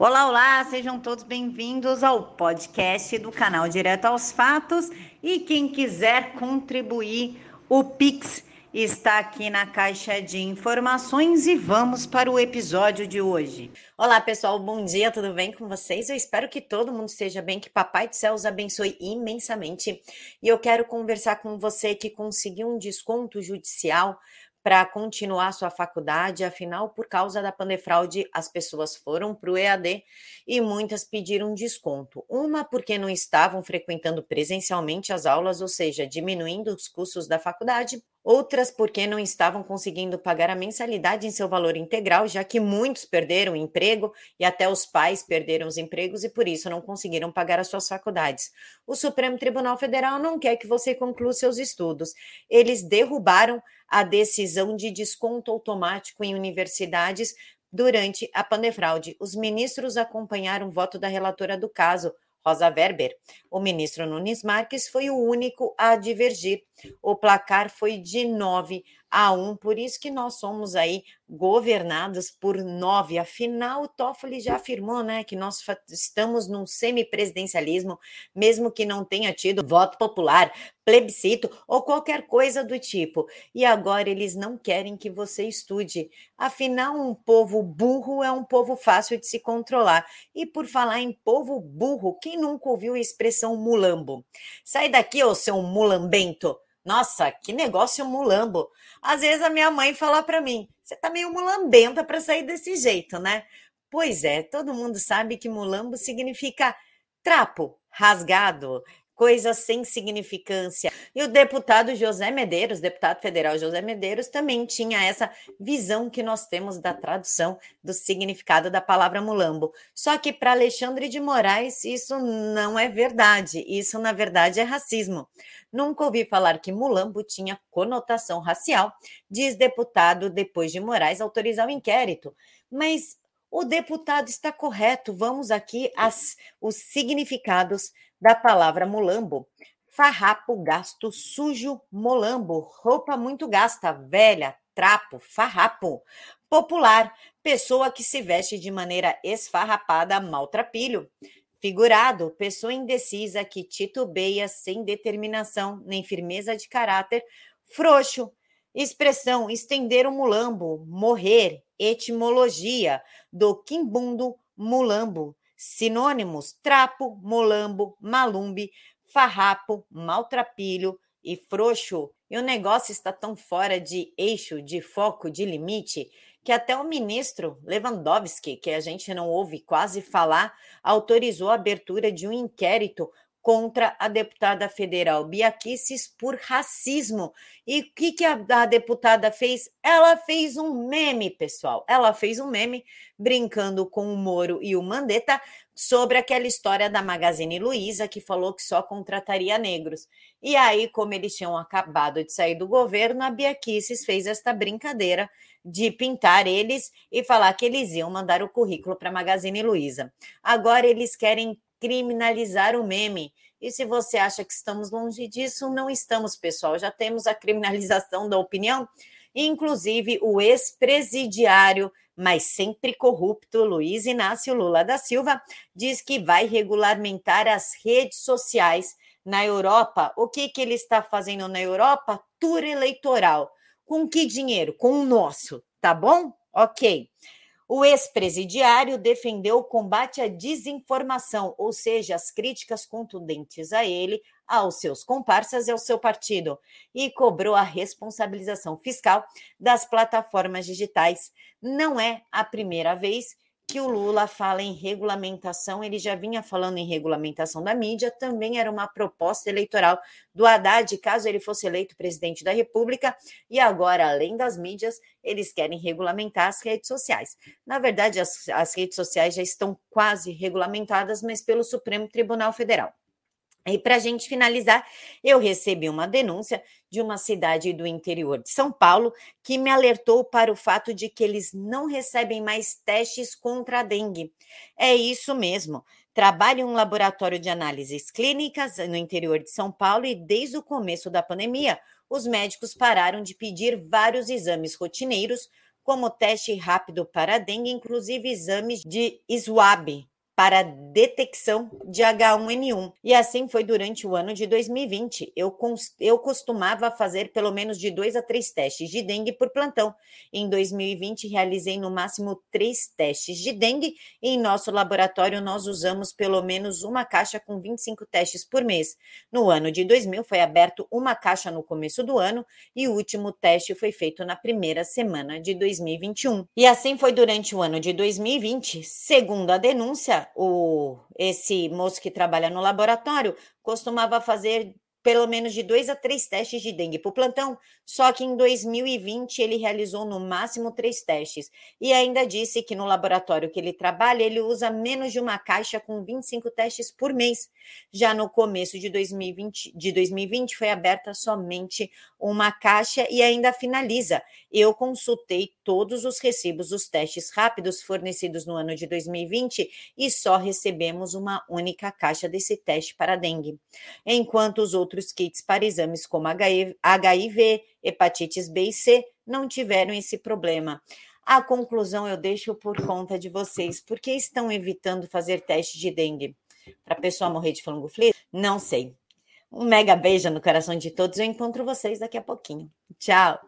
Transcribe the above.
Olá, olá, sejam todos bem-vindos ao podcast do canal Direto aos Fatos. E quem quiser contribuir, o Pix está aqui na caixa de informações e vamos para o episódio de hoje. Olá, pessoal, bom dia, tudo bem com vocês? Eu espero que todo mundo esteja bem, que Papai do Céu os abençoe imensamente. E eu quero conversar com você que conseguiu um desconto judicial para continuar sua faculdade, afinal, por causa da pandefraude, as pessoas foram para o EAD e muitas pediram desconto. Uma porque não estavam frequentando presencialmente as aulas, ou seja, diminuindo os custos da faculdade, outras porque não estavam conseguindo pagar a mensalidade em seu valor integral, já que muitos perderam o emprego e até os pais perderam os empregos e por isso não conseguiram pagar as suas faculdades. O Supremo Tribunal Federal não quer que você conclua seus estudos. Eles derrubaram a decisão de desconto automático em universidades durante a pandefraude. Os ministros acompanharam o voto da relatora do caso, Rosa Weber. O ministro Nunes Marques foi o único a divergir. O placar foi de 9 a 1, por isso que nós somos aí governados por nove. Afinal, o Toffoli já afirmou, né, que nós estamos num semipresidencialismo, mesmo que não tenha tido voto popular, plebiscito ou qualquer coisa do tipo. E agora eles não querem que você estude. Afinal, um povo burro é um povo fácil de se controlar. E por falar em povo burro, quem nunca ouviu a expressão mulambo? Sai daqui, ô seu mulambento! Nossa, que negócio mulambo. Às vezes a minha mãe fala para mim: você tá meio mulambenta para sair desse jeito, né? Pois é, todo mundo sabe que mulambo significa trapo, rasgado, coisa sem significância. E o deputado José Medeiros, deputado federal José Medeiros, também tinha essa visão que nós temos da tradução do significado da palavra mulambo. Só que para Alexandre de Moraes isso não é verdade. Isso na verdade é racismo. Nunca ouvi falar que mulambo tinha conotação racial, diz deputado depois de Moraes autorizar o inquérito. Mas o deputado está correto. Vamos aqui as os significados da palavra mulambo. Farrapo, gasto, sujo, molambo, roupa muito gasta, velha, trapo, farrapo. Popular, pessoa que se veste de maneira esfarrapada, maltrapilho. Figurado, pessoa indecisa que titubeia sem determinação nem firmeza de caráter. Frouxo, expressão estender o mulambo, morrer, etimologia do quimbundo mulambo, Sinônimos: trapo, molambo, malumbe, farrapo, maltrapilho e frouxo. E o negócio está tão fora de eixo, de foco, de limite, que até o ministro Lewandowski, que a gente não ouve quase falar, autorizou a abertura de um inquérito contra a deputada federal Bia por racismo. E o que, que a, a, deputada fez? Ela fez um meme, pessoal. Ela fez um meme brincando com o Moro e o Mandetta sobre aquela história da Magazine Luiza que falou que só contrataria negros. E aí, como eles tinham acabado de sair do governo, a Bia fez esta brincadeira de pintar eles e falar que eles iam mandar o currículo para a Magazine Luiza. Agora eles querem criminalizar o meme. E se você acha que estamos longe disso, não estamos, pessoal. Já temos a criminalização da opinião. Inclusive, o ex-presidiário, mas sempre corrupto, Luiz Inácio Lula da Silva, diz que vai regulamentar as redes sociais na Europa. O que, que ele está fazendo na Europa? Tour eleitoral. Com que dinheiro? Com o nosso, tá bom? Ok. O ex-presidiário defendeu o combate à desinformação, ou seja, as críticas contundentes a ele, aos seus comparsas e ao seu partido, e cobrou a responsabilização fiscal das plataformas digitais. Não é a primeira vez que o Lula fala em regulamentação, ele já vinha falando em regulamentação da mídia, também era uma proposta eleitoral do Haddad, caso ele fosse eleito presidente da República, e agora, além das mídias, eles querem regulamentar as redes sociais. Na verdade, as, as redes sociais já estão quase regulamentadas, mas pelo Supremo Tribunal Federal. E para a gente finalizar, eu recebi uma denúncia de uma cidade do interior de São Paulo que me alertou para o fato de que eles não recebem mais testes contra a dengue. É isso mesmo. Trabalho em um laboratório de análises clínicas no interior de São Paulo e desde o começo da pandemia, os médicos pararam de pedir vários exames rotineiros como teste rápido para dengue, inclusive exames de swab para detecção de H1N1. E assim foi durante o ano de 2020. Eu, eu costumava fazer pelo menos de dois a três testes de dengue por plantão. Em 2020, realizei no máximo três testes de dengue em nosso laboratório nós usamos pelo menos uma caixa com 25 testes por mês. No ano de 2000 foi aberto uma caixa no começo do ano e o último teste foi feito na primeira semana de 2021. E assim foi durante o ano de 2020. Segundo a denúncia, o esse moço que trabalha no laboratório costumava fazer pelo menos de dois a três testes de dengue por plantão, só que em 2020 ele realizou no máximo três testes e ainda disse que no laboratório que ele trabalha ele usa menos de uma caixa com 25 testes por mês. Já no começo de 2020, de 2020 foi aberta somente uma caixa e ainda finaliza. Eu consultei todos os recibos dos testes rápidos fornecidos no ano de 2020 e só recebemos uma única caixa desse teste para dengue, enquanto os outros outros kits para exames como HIV, hepatites B e C não tiveram esse problema. A conclusão eu deixo por conta de vocês. Por que estão evitando fazer teste de dengue? Para a pessoa morrer de flangoflito? Não sei. Um mega beijo no coração de todos. Eu encontro vocês daqui a pouquinho. Tchau!